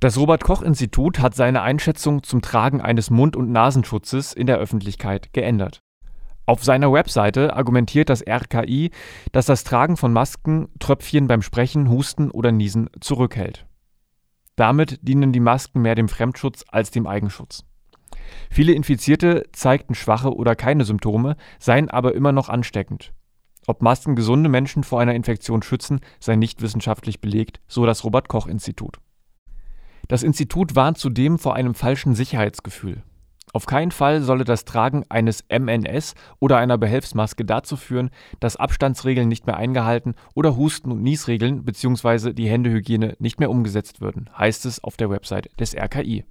Das Robert Koch Institut hat seine Einschätzung zum Tragen eines Mund- und Nasenschutzes in der Öffentlichkeit geändert. Auf seiner Webseite argumentiert das RKI, dass das Tragen von Masken Tröpfchen beim Sprechen, Husten oder Niesen zurückhält. Damit dienen die Masken mehr dem Fremdschutz als dem Eigenschutz. Viele Infizierte zeigten schwache oder keine Symptome, seien aber immer noch ansteckend. Ob Masken gesunde Menschen vor einer Infektion schützen, sei nicht wissenschaftlich belegt, so das Robert Koch Institut. Das Institut warnt zudem vor einem falschen Sicherheitsgefühl. Auf keinen Fall solle das Tragen eines MNS oder einer Behelfsmaske dazu führen, dass Abstandsregeln nicht mehr eingehalten oder Husten- und Niesregeln bzw. die Händehygiene nicht mehr umgesetzt würden, heißt es auf der Website des RKI.